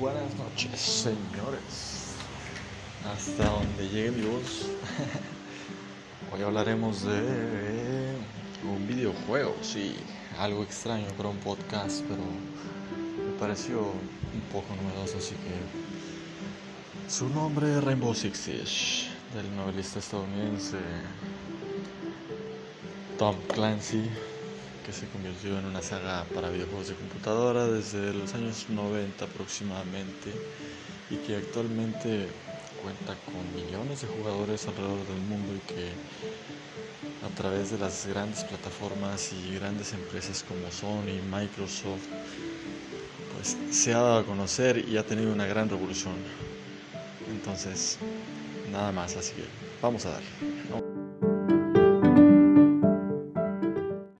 noches, señores. Hasta donde llegue mi voz. Hoy hablaremos de un videojuego, sí, algo extraño para un podcast, pero me pareció un poco novedoso, así que su nombre es Rainbow Six Siege, del novelista estadounidense Tom Clancy que se convirtió en una saga para videojuegos de computadora desde los años 90 aproximadamente y que actualmente cuenta con millones de jugadores alrededor del mundo y que a través de las grandes plataformas y grandes empresas como Sony, Microsoft, pues se ha dado a conocer y ha tenido una gran revolución. Entonces, nada más, así que vamos a dar.